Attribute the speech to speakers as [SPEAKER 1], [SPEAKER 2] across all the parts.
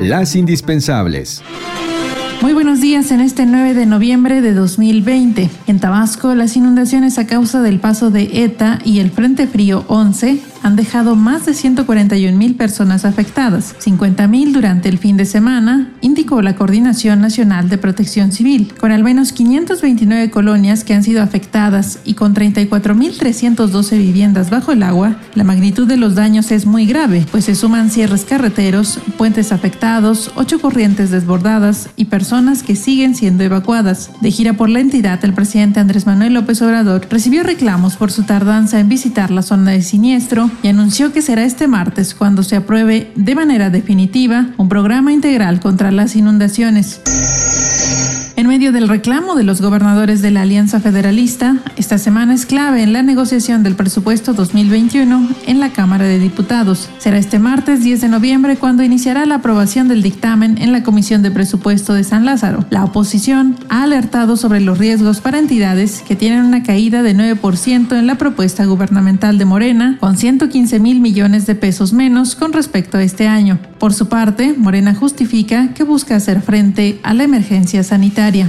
[SPEAKER 1] Las indispensables.
[SPEAKER 2] Muy buenos días en este 9 de noviembre de 2020. En Tabasco, las inundaciones a causa del paso de ETA y el Frente Frío 11 han dejado más de 141 mil personas afectadas, 50 mil durante el fin de semana, indicó la Coordinación Nacional de Protección Civil, con al menos 529 colonias que han sido afectadas y con 34.312 viviendas bajo el agua, la magnitud de los daños es muy grave, pues se suman cierres carreteros, puentes afectados, ocho corrientes desbordadas y personas que siguen siendo evacuadas. De gira por la entidad, el presidente Andrés Manuel López Obrador recibió reclamos por su tardanza en visitar la zona de siniestro y anunció que será este martes cuando se apruebe de manera definitiva un programa integral contra las inundaciones. Medio del reclamo de los gobernadores de la Alianza Federalista, esta semana es clave en la negociación del presupuesto 2021 en la Cámara de Diputados. Será este martes 10 de noviembre cuando iniciará la aprobación del dictamen en la Comisión de Presupuesto de San Lázaro. La oposición ha alertado sobre los riesgos para entidades que tienen una caída de 9% en la propuesta gubernamental de Morena, con 115 mil millones de pesos menos con respecto a este año. Por su parte, Morena justifica que busca hacer frente a la emergencia sanitaria.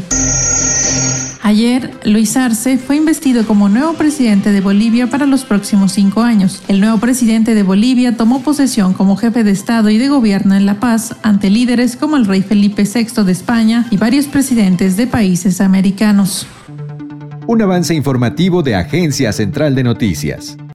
[SPEAKER 2] Ayer, Luis Arce fue investido como nuevo presidente de Bolivia para los próximos cinco años. El nuevo presidente de Bolivia tomó posesión como jefe de Estado y de Gobierno en La Paz ante líderes como el rey Felipe VI de España y varios presidentes de países americanos.
[SPEAKER 1] Un avance informativo de Agencia Central de Noticias.